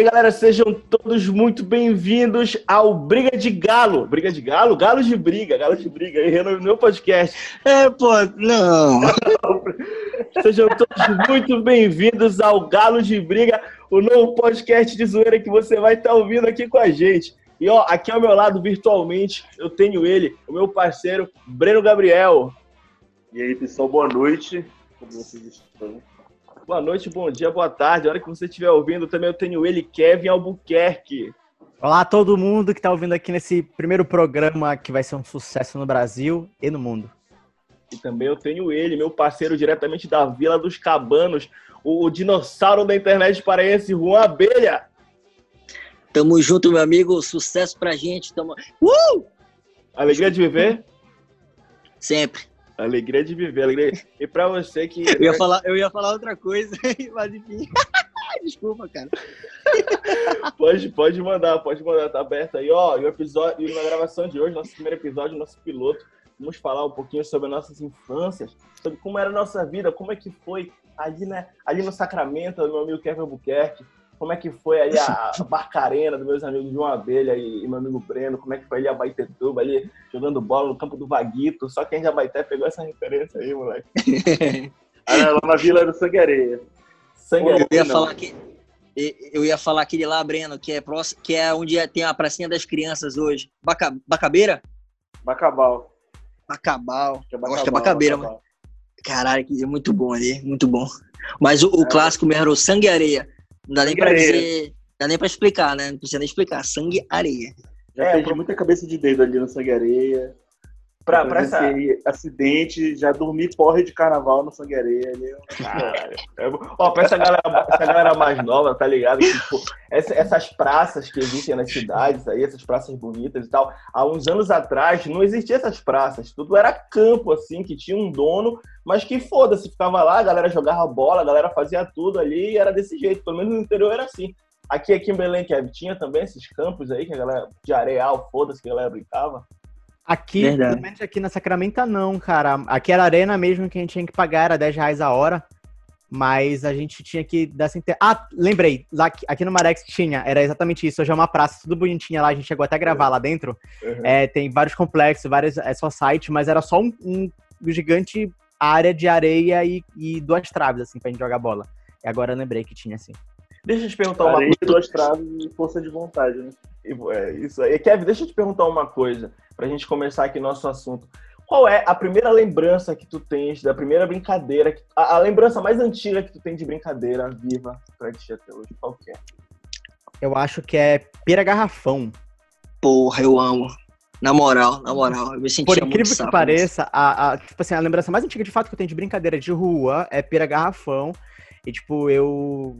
aí, galera, sejam todos muito bem-vindos ao Briga de Galo. Briga de Galo? Galo de Briga, Galo de Briga, aí no meu podcast. É, pô, não. sejam todos muito bem-vindos ao Galo de Briga, o novo podcast de zoeira que você vai estar ouvindo aqui com a gente. E ó, aqui ao meu lado, virtualmente, eu tenho ele, o meu parceiro, Breno Gabriel. E aí, pessoal, boa noite. Como vocês estão? Boa noite, bom dia, boa tarde. A hora que você estiver ouvindo, também eu tenho ele, Kevin Albuquerque. Olá a todo mundo que está ouvindo aqui nesse primeiro programa que vai ser um sucesso no Brasil e no mundo. E também eu tenho ele, meu parceiro diretamente da Vila dos Cabanos, o, o dinossauro da internet paraense, Juan Abelha. Tamo junto, meu amigo. Sucesso pra gente. Tamo... Uh! Alegria de viver? Sempre. Alegria de viver, alegria. E para você que. Eu ia, falar, eu ia falar outra coisa, mas enfim. Desculpa, cara. pode, pode mandar, pode mandar, tá aberto aí. Ó, e o episódio, e na gravação de hoje, nosso primeiro episódio, nosso piloto, vamos falar um pouquinho sobre nossas infâncias, sobre como era a nossa vida, como é que foi ali, né, ali no Sacramento, meu amigo Kevin Albuquerque, como é que foi aí a Barcarena dos meus amigos João Abelha e, e, meu amigo Breno, como é que foi ali a Baitetuba, ali jogando bola no campo do Vaguito, só quem já Baité pegou essa referência aí, moleque. ah, lá na Vila do Sangue Areia. Sangue Areia, eu ia não. falar que eu ia falar aquele lá, Breno, que é próximo, que é onde tem a pracinha das crianças hoje. Baca, Bacabeira? Bacabal. Bacabal. É Bacabal, Acho que é Bacabeira, mano. Caralho, que é muito bom ali, muito bom. Mas o, o é. clássico mesmo era o Sangue Areia. Não dá nem pra dizer. Dá nem pra explicar, né? Não precisa nem explicar. Sangue areia. Já é, perdi muita cabeça de dedo ali no sangue areia. Pra, pra essa... acidente, já dormi porre de carnaval no sangue areia. Ali. Caralho. É, ó, pra essa galera, essa galera mais nova, tá ligado? Que, tipo, essa, essas praças que existem nas cidades aí, essas praças bonitas e tal, há uns anos atrás não existiam essas praças. Tudo era campo, assim, que tinha um dono, mas que foda-se, ficava lá, a galera jogava bola, a galera fazia tudo ali e era desse jeito. Pelo menos no interior era assim. Aqui, aqui em Belém, Kev, tinha também esses campos aí, que a galera de areal, foda-se, que a galera brincava. Aqui, pelo menos aqui na Sacramento, não, cara. Aqui era arena mesmo que a gente tinha que pagar, era 10 reais a hora. Mas a gente tinha que dar sem ter. Ah, lembrei. Lá, aqui no Marex tinha, era exatamente isso. Hoje é uma praça tudo bonitinha lá, a gente chegou até a gravar lá dentro. Uhum. É, tem vários complexos, vários. É só site, mas era só um, um gigante área de areia e, e, duas traves, assim, pra gente jogar bola. E agora eu lembrei que tinha, assim. Deixa eu te perguntar uma coisa. duas traves e força de vontade, né? É, isso aí. Kevin, deixa eu te perguntar uma coisa para a gente começar aqui nosso assunto. Qual é a primeira lembrança que tu tens da primeira brincadeira, a, a lembrança mais antiga que tu tem de brincadeira viva pra ti até hoje? Qual que é? Eu acho que é pera garrafão. Porra, eu amo. Na moral, na moral, eu me sentia Por incrível que pareça, a, a, tipo assim, a lembrança mais antiga de fato que eu tenho de brincadeira de rua é pera garrafão. E tipo, eu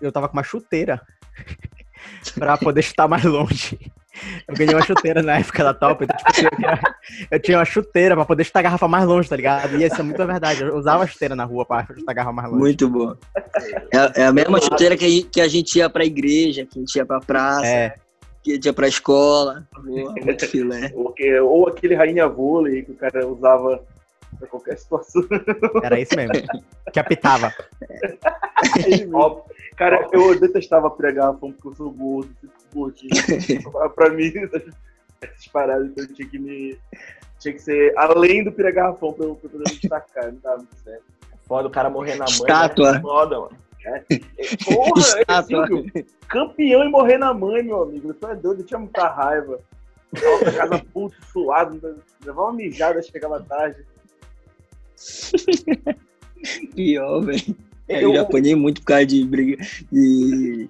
eu tava com uma chuteira pra poder chutar mais longe. Eu ganhei uma chuteira na época da Top, então, tipo, eu, tinha, eu tinha uma chuteira pra poder chutar a garrafa mais longe, tá ligado? E isso é muito verdade. Eu usava a chuteira na rua pra chutar a garrafa mais longe. Muito bom. É, é a mesma chuteira que a, gente, que a gente ia pra igreja, que a gente ia pra praça. É. Que a gente ia pra escola. Boa, muito filé. Ou aquele rainha vôlei que o cara usava pra qualquer situação. Era isso mesmo. Que apitava. É. Cara, eu detestava pregar porque eu sou gordo, gordinho. pra mim, essas paradas, então eu tinha que me. Tinha que ser além do pira garrafão pra eu, pra eu poder me destacar, não tava muito certo. Foda o cara morrer na mãe. Estátua. Né? Foda, mano. É. Porra, Estátua. Assim, campeão e morrer na mãe, meu amigo. Isso é doido, eu tinha muita raiva. Tava pra casa puto, suado, levava uma mijada, chegava tarde. Pior, velho. Eu... eu já apanhei muito por causa de briga. De...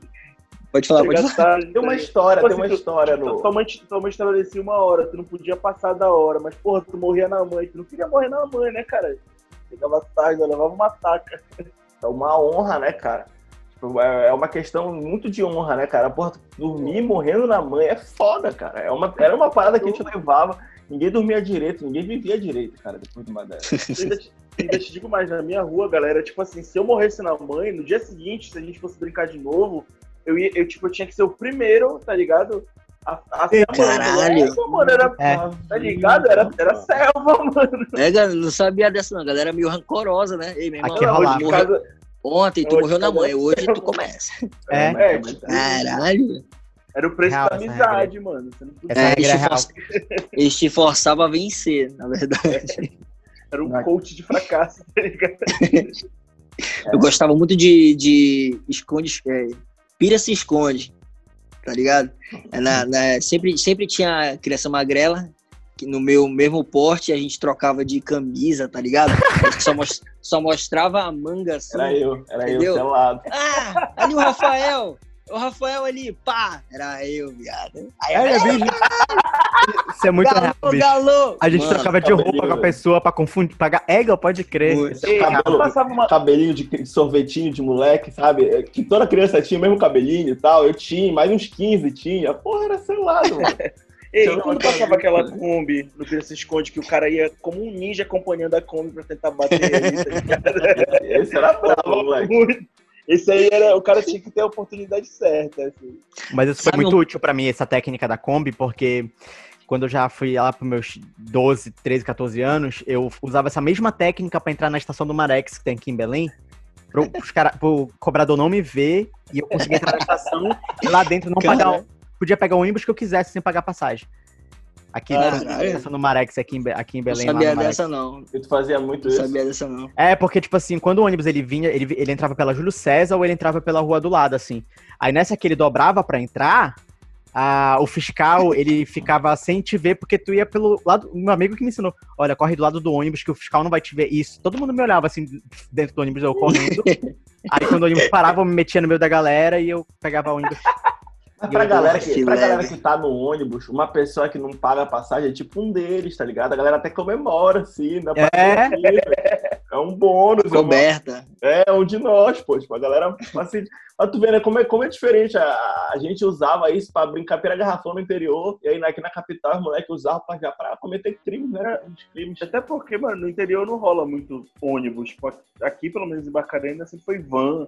Pode falar, pode falar. Tem uma história, tem uma história no. Tua mãe, tua mãe estabelecia uma hora, tu não podia passar da hora, mas porra, tu morria na mãe, tu não queria morrer na mãe, né, cara? Chegava tarde, eu levava uma taca. É uma honra, né, cara? Tipo, é, é uma questão muito de honra, né, cara? Porra, dormir morrendo na mãe é foda, cara. É uma, era uma parada que a gente levava. Ninguém dormia direito, ninguém vivia direito, cara, depois de uma dessas. ainda te digo mais, na minha rua, galera, tipo assim, se eu morresse na mãe, no dia seguinte, se a gente fosse brincar de novo, eu, ia, eu, tipo, eu tinha que ser o primeiro, tá ligado? A, a selva, Caralho. Mano, era, é. Tá ligado? Era, era selva, mano. É, não sabia dessa não, a galera é meio rancorosa, né? Ei, meu irmão, Aqui rola, de casa, Ontem tu morreu na mãe, hoje tu começa. É. É, Caralho. Era o preço Real, da amizade, mano. Você não podia- É, eles, te real. forçavam, eles te forçavam a vencer, na verdade. Era um coach de fracasso, tá ligado? Eu gostava muito de, de esconde, é, pira se esconde, tá ligado? É na- na- sempre, sempre tinha criança magrela, que no meu mesmo porte a gente trocava de camisa, tá ligado? A gente só, mos- só mostrava a manga assim. Era eu, era Entendeu? eu, selado. Ah, ali o Rafael! O Rafael ali, pá! Era eu, viado. Aí eu, É, bicho. Isso é muito real, galô, bicho. galô! A gente Mano, trocava de roupa com a pessoa pra confundir, pagar ego, pode crer. É Ei, cabelo- passava uma, Cabelinho de sorvetinho de moleque, sabe? É, Que toda criança tinha o mesmo cabelinho e tal. Eu tinha, mais uns 15 tinha. Porra, era selado, mano. Ei, e quando passava aquela Kombi no Pira se esconde, que o cara ia como um ninja acompanhando a Kombi pra tentar bater ele, tá? Esse era bravo, moleque. Muito. Esse aí era. O cara tinha que ter a oportunidade certa. Assim. Mas isso foi Sabe muito um- útil pra mim, essa técnica da Kombi, porque quando eu já fui lá pros meus 12, 13, 14 anos, eu usava essa mesma técnica pra entrar na estação do Marex, que tem aqui em Belém, pro, cara, pro cobrador não me ver e eu conseguir entrar na estação e lá dentro não pagar. Podia pegar o ônibus que eu quisesse sem pagar passagem. Aqui Caralho. estação do Marex, aqui em, aqui em Não Belém. lá sabia no dessa, não. E tu fazia muito Não isso. sabia dessa, não. É, porque, tipo assim, quando o ônibus ele vinha, ele, ele entrava pela Júlio César ou ele entrava pela rua do lado, assim. Aí nessa que ele dobrava pra entrar, a- o fiscal, ele ficava sem te ver, porque tu ia pelo lado. Meu amigo que me ensinou: olha, corre do lado do ônibus que o fiscal não vai te ver. Isso. Todo mundo me olhava assim, dentro do ônibus, eu correndo. Aí quando o ônibus parava, eu me metia no meio da galera e eu pegava o ônibus. Mas pra galera, que, pra galera que tá no ônibus, uma pessoa que não paga a passagem é tipo um deles, tá ligado? A galera até comemora, assim, pra É. É um bônus, é, uma- Coberta. é um de nós, pô. Tipo, a galera, assim, mas tu vê, né, como é, como é diferente. A, a gente usava isso pra brincar pela garrafão no interior, e aí aqui na capital os moleques usavam pra, já pra cometer crimes, né? Os crimes. Até porque, mano, no interior não rola muito ônibus. Aqui, pelo menos em Barcarena, sempre foi van,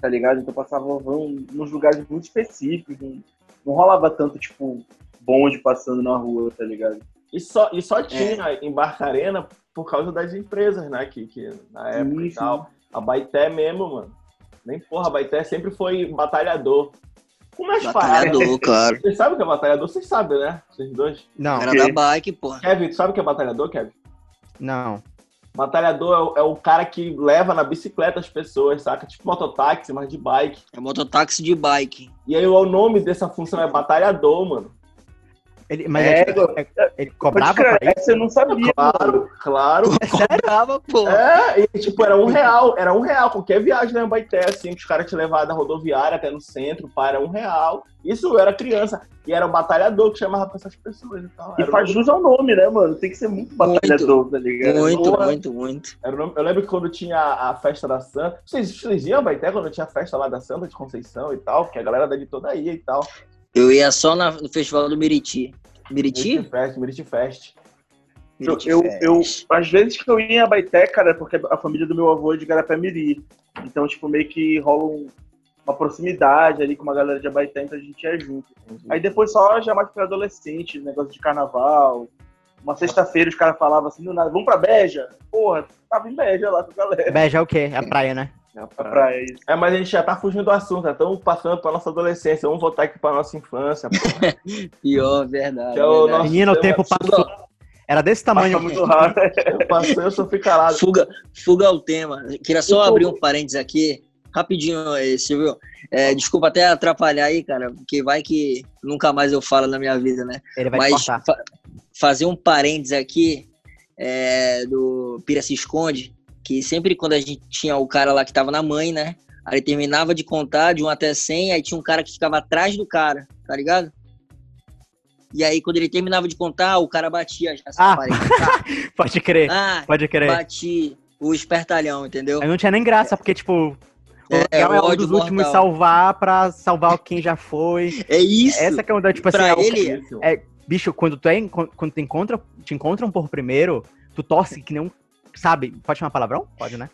tá ligado? Então passava nos lugares muito específicos. Não, não rolava tanto, tipo, bonde passando na rua, tá ligado? E só, e só tinha em Barcarena por causa das empresas, né? Que, que na época e Sim, tal. A Baité mesmo, mano. Nem porra, a Baité sempre foi batalhador. Como é as paradas? Batalhador, claro. Vocês sabem o que é batalhador? Vocês sabem, né? Vocês dois. Não, Era da bike, porra. Kevin, tu sabe o que é batalhador, Kevin? não. Batalhador é o, é o cara que leva na bicicleta as pessoas, saca? Tipo mototáxi, mas de bike. É mototáxi de bike. E aí o nome dessa função é batalhador, mano. Ele, mas É, é, é- ele cobrava pra isso? essa eu não sabia. mano. Claro, claro. Cobrava, porra. É, e tipo, era um real, era um real. Qualquer viagem na Baité, assim, que os caras te levavam da rodoviária até no centro, pá, era um real. Isso eu era criança. E era o batalhador que chamava pra essas pessoas e tal. E Era o faz jus ao nome, né, mano? Tem que ser muito batalhador, tá ligado? Muito, muito, muito. Nome- Eu lembro que quando tinha a festa da Santa. Vocês, vocês iam a Baité quando tinha a festa lá da Santa de Conceição e tal? Porque a galera daqui toda ia e tal. Eu ia só na- no festival do Miriti. Miriti? Miriti Fest, Miriti Fest. Eu, Miriti eu, Fest. eu- às vezes que eu ia em Abaité, cara, é porque a família do meu avô é de Garapé-Miri. Então, tipo, meio que rola um- uma proximidade ali com uma galera de Abaité, então a gente ia junto. Aí depois só já mais pra adolescente, negócio de carnaval. Uma sexta-feira os caras falavam assim, do nada, vamos pra Beja? Porra, tava em Beja lá com a galera. Beja é o quê? É a praia, né? Pra praia, isso. É, mas a gente já tá fugindo do assunto, estamos passando pra nossa adolescência, vamos voltar aqui pra nossa infância. Pior, verdade. Que é o verdade. Menino, o tempo passou. Era desse tamanho. Passa muito rápido. Eu passei, eu só fui calado. Fuga, fuga ao tema. Queria só abrir um parênteses aqui, rapidinho, Silvio. É, desculpa até atrapalhar aí, cara, porque vai que nunca mais eu falo na minha vida, né? Ele vai Mas fa- fazer um parênteses aqui é, do Pira se esconde, que sempre quando a gente tinha o cara lá que tava na mãe, né? Aí ele terminava de contar de 1 até 100, aí tinha um cara que ficava atrás do cara, tá ligado? E aí quando ele terminava de contar, o cara batia já Ah. parede. Pode crer, Ah, pode crer. bati o espertalhão, entendeu? Aí não tinha nem graça, porque, tipo, o É, legal é, o um dos últimos mortal. salvar pra salvar quem já foi. É isso. Essa que é uma, tipo assim, Pra é o- ele- é, bicho, quando tu é, quando tu encontra, te encontram por primeiro, tu torce que nem um, sabe, pode chamar palavrão? Pode, né?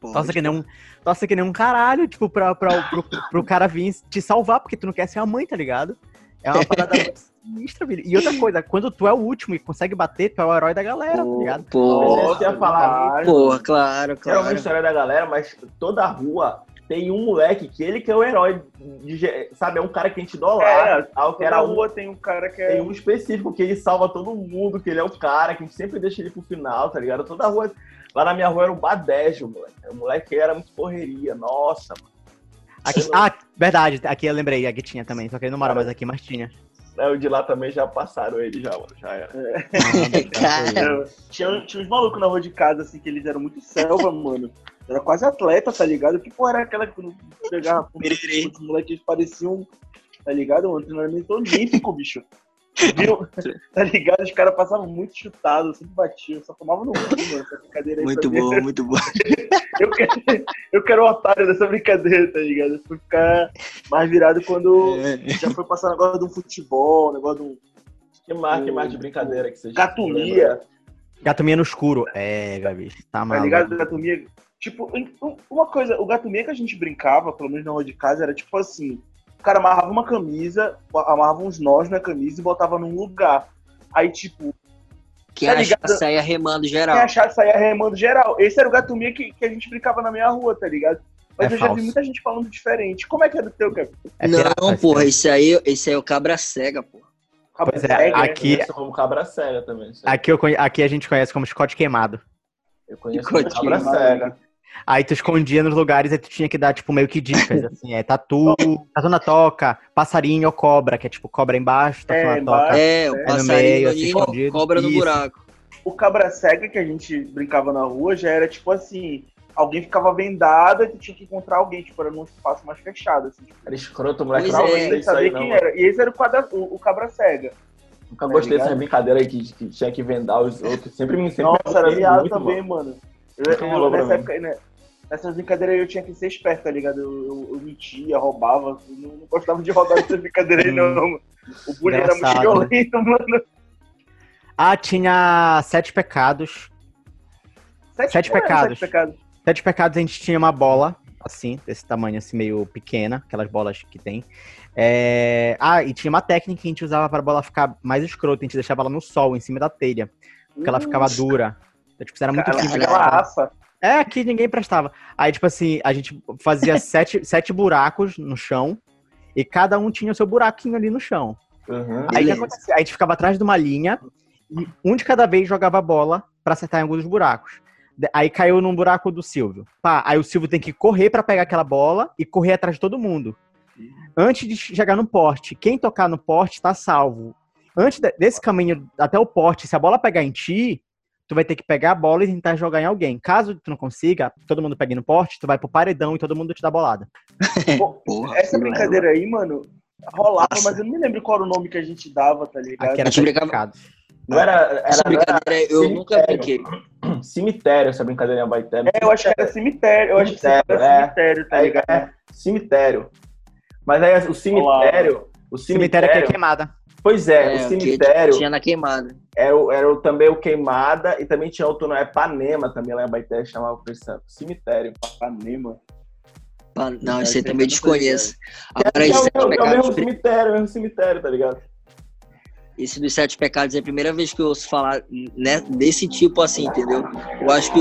Pode. Torce que nem um, torce que nem um caralho, tipo, pra, pra, pro, pro cara vir te salvar, porque tu não quer ser a mãe, tá ligado? É uma parada sinistra, filho. E outra coisa, quando tu é o último e consegue bater, tu é o herói da galera, tá ligado? Pô, Você ia falar, Porra, claro, era claro. uma história da galera, mas toda a rua tem um moleque que ele que é o herói, de, sabe? É um cara que a gente idolatra, É, tal, que Toda era um, rua tem um cara que tem é. um específico que ele salva todo mundo, que ele é o cara, que a gente sempre deixa ele pro final, tá ligado? Toda a rua, lá na minha rua era o Badejo, moleque. O moleque era muito correria, nossa, mano. Aqui, ah, verdade, aqui eu lembrei, aqui tinha também, só que ele não mora mais aqui, mas tinha. É, o de lá também já passaram ele, já, mano, já era. Cara, é, Tinha, tinha uns malucos na rua de casa, assim, que eles eram muito selva, mano. Era quase atleta, tá ligado? Que porra era aquela que quando pegava os moleques pareciam, tá ligado? Um treinamento olímpico, bicho. Viu? Tá ligado? Os caras passavam muito chutados, sempre batiam, só tomavam no cu, mano. Essa brincadeira aí muito mim. bom, muito bom. Eu quero, eu quero o otário dessa brincadeira, tá ligado? Eu fui ficar mais virado quando É. já foi passar negócio de um futebol, negócio de um Que mais, que mais de brincadeira que vocês gatomia, Gato minha no escuro. É, Gabi, tá tá maluco. ligado? Gatomia. Tipo, um- uma coisa, o gatomia que a gente brincava, pelo menos na rua de casa, era tipo assim: cara amarrava uma camisa, amarrava uns nós na camisa e botava num lugar. Aí, tipo, Quem Tá achar saia remando quem geral. achar saia remando geral. Esse era o gatomia que, que a gente brincava na minha rua, tá ligado? Mas É eu já vi falso. muita gente falando diferente. Como é que é do teu, cara? É não, pirata, esse porra, cara. esse aí, esse aí é o cabra cega, porra. Pois é, Cega, né? aqui- como cabra cega também. Aqui, eu aqui a gente conhece como Scott queimado. Eu conheço como cabra queimado, cega. Aí tu escondia nos lugares e tu tinha que dar, tipo, meio que dicas, assim, é tatu, tatu na toca, passarinho ou cobra, que é tipo cobra embaixo, tatu É, na embaixo. toca. É, o É, no passarinho meio, no assim, ninho, escondido. cobra no Isso. buraco. O cabra cega que a gente brincava na rua já era tipo assim: alguém ficava vendado e tu tinha que encontrar alguém, tipo, era num espaço mais fechado. Assim, tipo, Era escroto, moleque. Não é. saber não. quem mano. era. E esse era o, quadra, o, o cabra cega. Nunca Tá gostei ligado? dessas brincadeiras aí que, que tinha que vendar os outros. Sempre me sempre Nossa, era viado também, mano. mano. Eu, Nunca eu- pra nessa época, né, nessas brincadeiras aí eu tinha que ser esperto, tá ligado? Eu, eu, eu mentia, roubava. eu Não, não gostava de roubar nessas brincadeiras aí, não, mano. O bullying era muito violento, mano. Ah, tinha sete pecados. Sete é, pecados. Sete pecados. Sete pecados a gente tinha uma bola, assim, desse tamanho, assim, meio pequena, aquelas bolas que tem. É, Ah, e tinha uma técnica que a gente usava para a bola ficar mais escrota, a gente deixava ela no sol, em cima da telha, porque ela ficava dura. Então, tipo, era muito Cara, difícil. aquela. É, que ninguém prestava. Aí, tipo assim, a gente fazia sete, sete buracos no chão e cada um tinha o seu buraquinho ali no chão. Uhum. Aí acontecia? A gente ficava atrás de uma linha e um de cada vez jogava a bola pra acertar em alguns dos buracos. Aí caiu num buraco do Silvio. Pá, aí o Silvio tem que correr pra pegar aquela bola e correr atrás de todo mundo. Antes de chegar no poste, quem tocar no poste tá salvo. Antes de- desse caminho até o poste, se a bola pegar em ti, tu vai ter que pegar a bola e tentar jogar em alguém. Caso tu não consiga, todo mundo pegue no poste, tu vai pro paredão e todo mundo te dá bolada. Porra, Essa fui brincadeira aí, mano, rolava, Nossa. mas eu não me lembro qual era o nome que a gente dava, tá ligado? Aqui era brincava-. Não era, era, Essa não era brincadeira eu nunca cemitério. brinquei. cemitério, essa brincadeira em Abaité. É, eu acho que era cemitério, eu acho que Cemitério, era é. cemitério, tá É, ligado? é, cemitério. Mas aí o cemitério. O Cemitério cemitério. aqui é queimada. Pois é, É, o que cemitério Tinha na queimada. era, o- era o- também o Queimada e também tinha outro, não é Panema também lá em Abaité, chamava por isso, cemitério. Panema. Não, É, isso aí também coisa, desconheço. É, Agora, é, esse o- é o mesmo cemitério, é o mesmo cemitério, tá ligado? esse dos sete pecados é a primeira vez que eu ouço falar né, desse tipo assim, entendeu? Eu acho que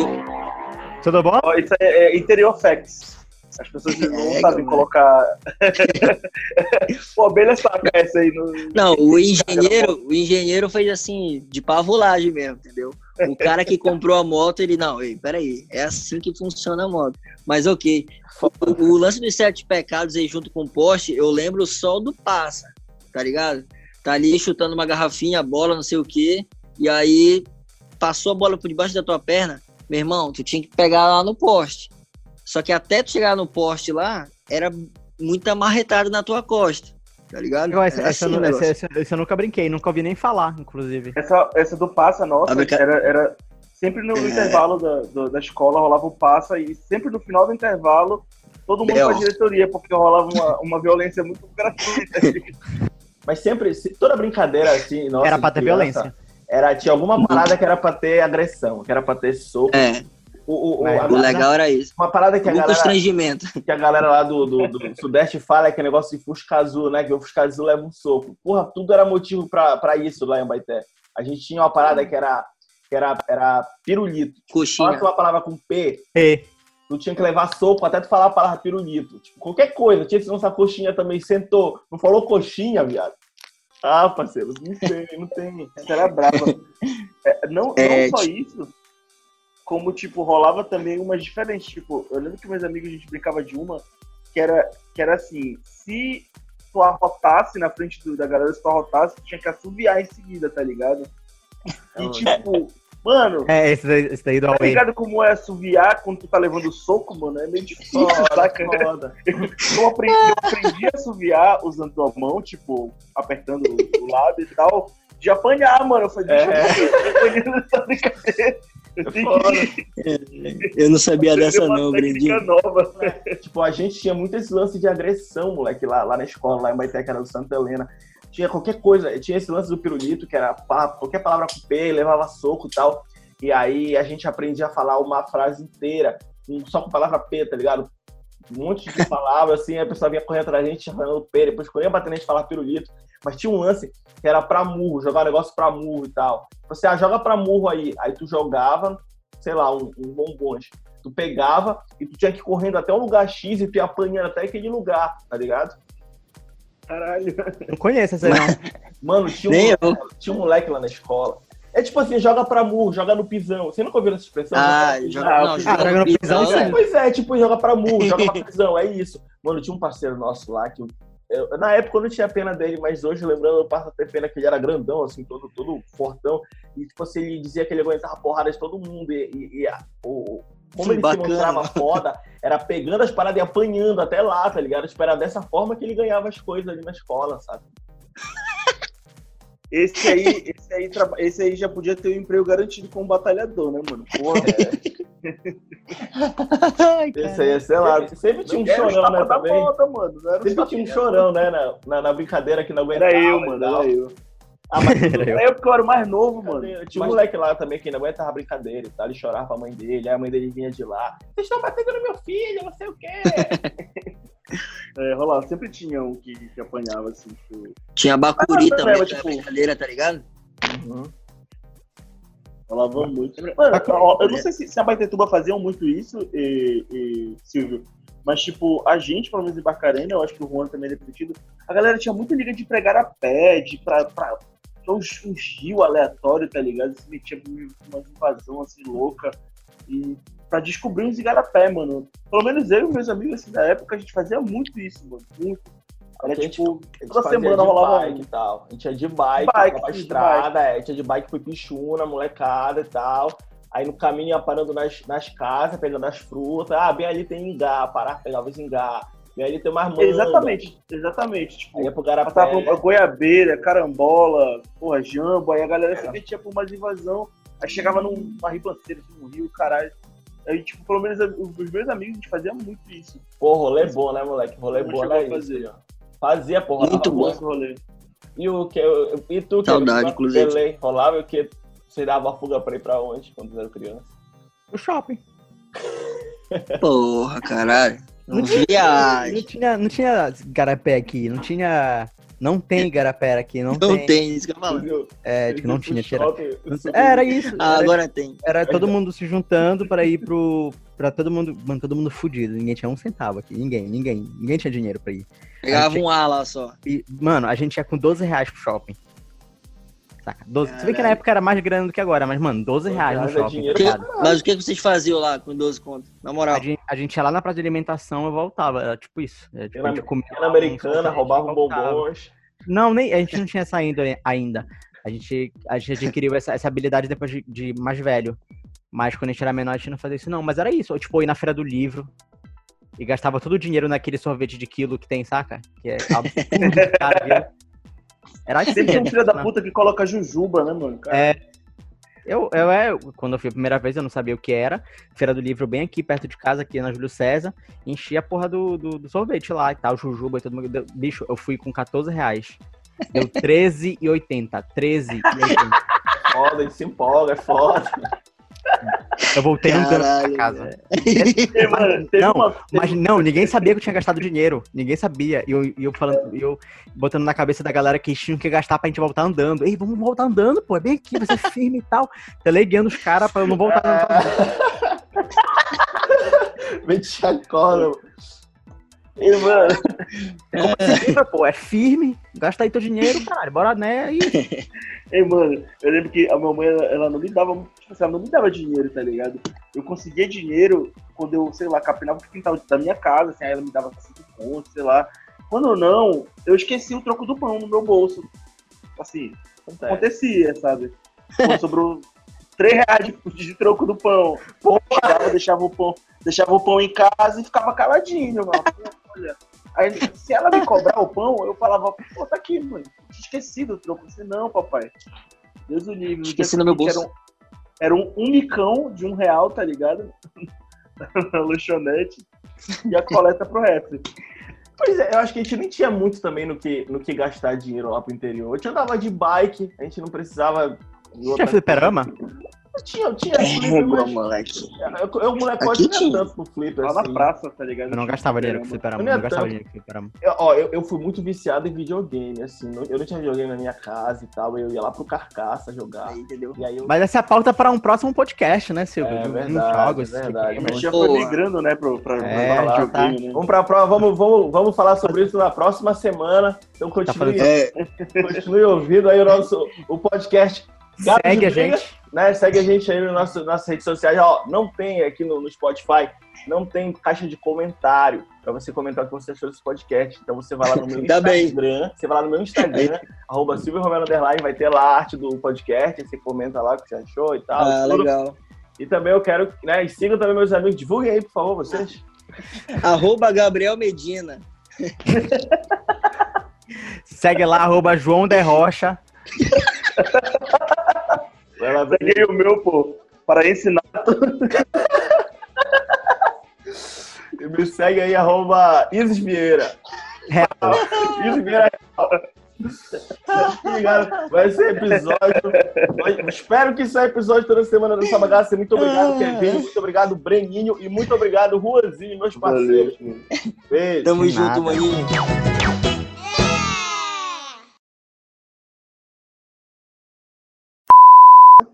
Tudo bom? Isso é, é interior facts. As pessoas não É, sabem colocar. Pô, abelha saca essa aí no. Não, o engenheiro, o engenheiro fez assim, de pavulagem mesmo, entendeu? O cara que comprou a moto, ele, não, ei, peraí, é assim que funciona a moto. Mas ok. O, o lance dos sete pecados aí junto com o poste, eu lembro só do passa, tá ligado? Tá ali chutando uma garrafinha, bola, não sei o quê, e aí passou a bola por debaixo da tua perna, meu irmão, tu tinha que pegar lá no poste. Só que até tu chegar no poste lá, era muita marretada na tua costa, tá ligado? Eu, essa, Era essa, assim essa- essa- essa eu nunca brinquei, nunca ouvi nem falar, inclusive. Essa, essa do passa, nossa, A brinca- era, era. Sempre no É. intervalo da, do- da escola rolava o passa e sempre no final do intervalo todo mundo Bel. pra diretoria, porque rolava uma, uma violência muito gratuita. Mas sempre, se- toda brincadeira assim, nossa, Era pra ter criança, violência. Era, tinha alguma parada que era pra ter agressão, que era pra ter soco. É, O, o, o legal era isso. Uma parada que a galera. constrangimento. Que a galera lá do, do, do Sudeste fala é que é negócio de Fusca Azul, né? Que o Fusca Azul leva um soco. Porra, tudo era motivo pra, pra isso lá em Baité. A gente tinha uma parada que era, que era, era pirulito. Coxinha. Fala uma palavra com P. E. Tu tinha que levar soco até tu falar a palavra pirulito. Tipo, qualquer coisa. Tinha que lançar coxinha também. Sentou. Não falou coxinha, viado. Ah, parceiro, não tem, não tem. Essa era brava. É, não, é, não só isso, como, tipo, rolava também umas diferentes. Tipo, eu lembro que meus amigos, a gente brincava de uma, que era, que era assim, se tu arrotasse na frente do, da galera, se tu arrotasse, tu tinha que assoviar em seguida, tá ligado? E, tipo, Mano. É, esse daí, esse daí do Tá ligado como é assoviar quando tu tá levando soco, mano? É meio difícil, foda, saca? Foda. Eu, aprendi, eu aprendi a assoviar usando a mão, tipo, apertando o lábio e tal. De apanhar, mano. Eu falei, deixa é. eu nessa brincadeira. Eu, que... eu não sabia dessa não, Brindinho. nova. tipo, a gente tinha muito esse lance de agressão, moleque, lá, lá na escola, lá em Baité, que era do Santa Helena tinha qualquer coisa, tinha esse lance do pirulito, que era qualquer palavra com P, levava soco e tal. E aí a gente aprendia a falar uma frase inteira, só com palavra P, tá ligado? Um monte de palavras, assim, a pessoa vinha correndo atrás da gente falando P, depois quando ia bater a gente falar pirulito. Mas tinha um lance que era pra murro, jogar um negócio pra murro e tal. Você, ah, joga pra murro aí. Aí tu jogava, sei lá, um, um bombons. Tu pegava e tu tinha que ir correndo até um lugar X e tu ia apanhando até aquele lugar, tá ligado? Caralho. Não conheço essa aí, não. Mano, tinha um, moleque, tinha um moleque lá na escola. É tipo assim, joga pra murro, joga no pisão. Você nunca ouviu essa expressão? Ah, joga, não, joga no pisão, sim. Pois é, tipo, joga pra murro, joga pra pisão, é isso. Mano, tinha um parceiro nosso lá que eu, na época eu não tinha pena dele, mas hoje, lembrando, eu passo a ter pena que ele era grandão, assim, todo, todo fortão. E, tipo assim, ele dizia que ele aguentava porrada de todo mundo. E, e, e a, o, como ele bacana. se mostrava foda, era pegando as paradas e apanhando até lá, tá ligado? Tipo, era dessa forma que ele ganhava as coisas ali na escola, sabe? Esse aí, esse aí, esse aí já podia ter um emprego garantido como batalhador, né, mano? Porra, é. Ai, esse aí é, sei lá, sempre tinha um chorão, né, também. Volta, mano. Sempre tinha um chorão, né, na, na, na, brincadeira que não aguentava. Era eu, mano, era eu. Ah, mas era eu porque eu era o mais novo, mano. Eu tinha um moleque lá também que ainda aguentava brincadeira e tal. Ele chorava pra mãe dele, aí a mãe dele vinha de lá. Vocês estão batendo no meu filho, não sei o quê. é, rolava, sempre tinha um que, que apanhava, assim, tipo... Tinha Bacuri também, leva, tipo... brincadeira, tá ligado? Uhum. Rolava muito. Mano, eu não sei se, se a Baitetuba faziam muito isso, e, e, Silvio, mas, tipo, a gente, pelo menos em Barcarena, eu acho que o Juan também é repetido, a galera tinha muita liga de pregar a pé, de pra, pra, uns, uns rios aleatórios, tá ligado? Se metia uma invasão assim louca. E pra descobrir uns igarapé, mano. Pelo menos eu e meus amigos assim, da época, a gente fazia muito isso, mano. Muito. Era a gente, tipo, toda semana rolava bike um. e tal. A gente ia de bike, bike pra estrada. É, a gente ia de bike pro Pichuna, molecada e tal. Aí no caminho ia parando nas, nas casas, pegando as frutas. Ah, bem ali tem ingá, parar, pegava os ingá. Aí ele tem mais manga. Exatamente, exatamente. Tipo, aí é pro Garapé. Passava goiabeira, carambola, porra, jambo. Aí a galera é. se metia por mais invasão. Aí chegava numa ribanceira, assim, no rio, caralho. Aí, tipo, pelo menos os meus amigos, a gente fazia muito isso. Pô, rolê bom, né, moleque? Rolê bom, né? Fazer. Fazia, porra. Muito bom esse rolê. E, o que, e tu, que Saudade, inclusive. rolava o que? Você dava fuga pra ir pra onde quando era criança? O shopping. Porra, caralho. Não, tinha, não tinha, não tinha garapé aqui, não tinha. Não tem garapé aqui, não, não tem. tem, isso que eu falo. É, tipo, não tinha. Tira... Era isso. Ah, agora tem. Era todo mundo se juntando para ir pro. Pra todo mundo. Mano, todo mundo fudido. Ninguém tinha um centavo aqui. Ninguém, ninguém. Ninguém tinha dinheiro pra ir. Pegava um A lá só. E, mano, a gente ia com 12 reais pro shopping. Saca? 12. Você vê que na época era mais grande do que agora, mas, mano, 12 reais no é shopping. Que, mas o que vocês faziam lá com 12 contos? Na moral. A gente, a gente ia lá na praça de alimentação e voltava. Era tipo isso. Era, tipo, a gente comia na americana, roubava bombons. Não, nem, a gente não tinha saído ainda. A gente, a gente adquiriu essa, essa habilidade depois de, de, mais velho. Mas quando a gente era menor, a gente não fazia isso, não. Mas era isso. Tipo, ir na feira do livro. E gastava todo o dinheiro naquele sorvete de quilo que tem, saca? Que é absurdo, cara. Era Sempre um filho da puta que coloca jujuba, né, mano? Cara. É. Eu, eu, é, quando eu fui a primeira vez, eu não sabia o que era. Feira do livro bem aqui, perto de casa, aqui na Júlio César. Enchi a porra do, do, do sorvete lá e tal, jujuba e todo mundo. Deu, bicho, eu fui com 14 reais. Deu 13,80. 13,80. foda, ele se empolga, é foda. Eu voltei andando pra casa. mas, não, uma... mas não, ninguém sabia que eu tinha gastado dinheiro. Ninguém sabia. E eu, eu falando, eu botando na cabeça da galera que tinham que gastar pra gente voltar andando. Ei, vamos voltar andando, pô. É bem aqui, vai ser firme e tal. Teleguiando os caras pra eu não voltar andando. Vem te chacola, e, mano, é... pô, é firme, gasta aí teu dinheiro, caralho, bora né e... Ei, mano, eu lembro que a minha mãe, ela, ela não me dava, tipo assim, ela não me dava dinheiro, tá ligado? Eu conseguia dinheiro quando eu, sei lá, capinava o quintal da minha casa, assim, aí ela me dava cinco pontos, sei lá. Quando não, eu esqueci o troco do pão no meu bolso. Assim, Acontece. acontecia, sabe? Pô, sobrou 3 reais de, de, troco do pão. Pô, deixava o pão, deixava o pão em casa e ficava caladinho, mano. Olha. Aí, se ela me cobrar o pão, eu falava, pô, tá aqui, mãe. Esqueci do troco. Você não, papai. Deus o livre. Esqueci no meu bolso. Era um, era um, um micão de um real, tá ligado? Na lanchonete. E a coleta pro rap. Pois é, eu acho que a gente nem tinha muito também no que, no que gastar dinheiro lá pro interior. A gente andava de bike, a gente não precisava tinha fliperama? Tinha, tinha flipper, mas... moleque. Eu, eu moleque, pode tinha tanto no flipper, Lá assim. na praça, tá ligado? Eu não gastava dinheiro com eu não, não gastava dinheiro com. Eu, ó, eu, eu fui muito viciado em videogame, assim, eu não tinha videogame na minha casa e tal, eu ia lá pro Carcaça jogar, Aí, entendeu? Eu... Mas essa é a pauta para um próximo podcast, né, Silvio? É verdade, jogos, é verdade. Mas já foi migrando, né, pro, pra, é, falar joguinho, tá. né? Vamos pra prova, vamos, vamos, vamos falar sobre isso na próxima semana, então tá continue, tá continue ouvindo aí o nosso o podcast Gato Segue a gente. Né? Segue a gente aí no nosso, nas redes sociais. Ó, não tem aqui no, no Spotify, não tem caixa de comentário para você comentar o que você achou desse podcast. Então você vai lá no meu Instagram, você vai lá no meu Instagram, arroba Silvio Romero Underline, vai ter lá a arte do podcast, você comenta lá o que você achou e tal. Ah, tudo. legal. E também eu quero, né, e sigam também meus amigos, divulguem aí, por favor, vocês. arroba Gabriel Medina. Segue lá, arroba João de Rocha. Ela peguei o meu, pô, para ensinar. e me segue aí, arroba Isis Vieira. Isis Vieira. Vai ser episódio. Espero que saia episódio toda semana dessa bagaça. Muito obrigado, Kevin. Muito obrigado, Breninho. E muito obrigado, Ruazinho, meus parceiros. Beijo. Tamo junto, maninho.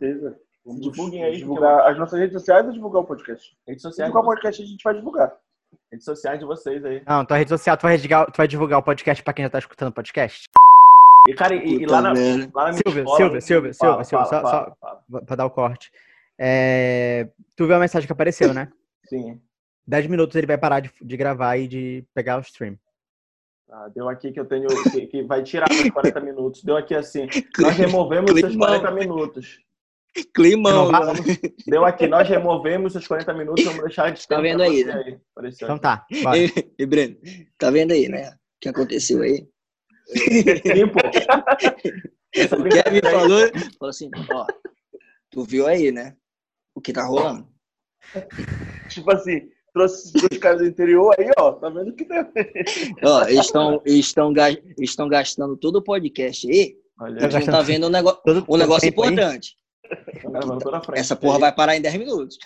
Certeza. Vamos divulguem aí. Divulgar as nossas redes sociais ou divulgar o podcast? Redes sociais. Divulgar o podcast a gente vai divulgar. Redes sociais de vocês aí. Não, tua rede social, tu vai, divulgar, tu vai divulgar o podcast pra quem já tá escutando o podcast? E, cara, e, e lá, na, lá na Silvia, escola, Silvia, Silvia, Silvia, Silvia, só, só pra dar o corte. É, tu viu a mensagem que apareceu, né? Sim. 10 minutos ele vai parar de, de gravar e de pegar o stream. Ah, deu aqui que eu tenho. Que, que vai tirar os 40 minutos. Deu aqui assim. Nós removemos os 40 minutos. Climão. Deu aqui, nós removemos os 40 minutos, vamos deixar de Tá vendo aí, né? Aí. Então tá. E, e Breno, tá vendo aí, né? O que aconteceu aí? Sim, pô. o Kevin falou, falou assim, ó, tu viu aí, né? O que tá rolando. Tipo assim, trouxe os caras do interior aí, ó, tá vendo que tem. ó, eles estão estão estão gastando todo o podcast aí. Olha, a gente não tá vendo um, negócio, um negócio importante. Essa porra vai parar em 10 minutos.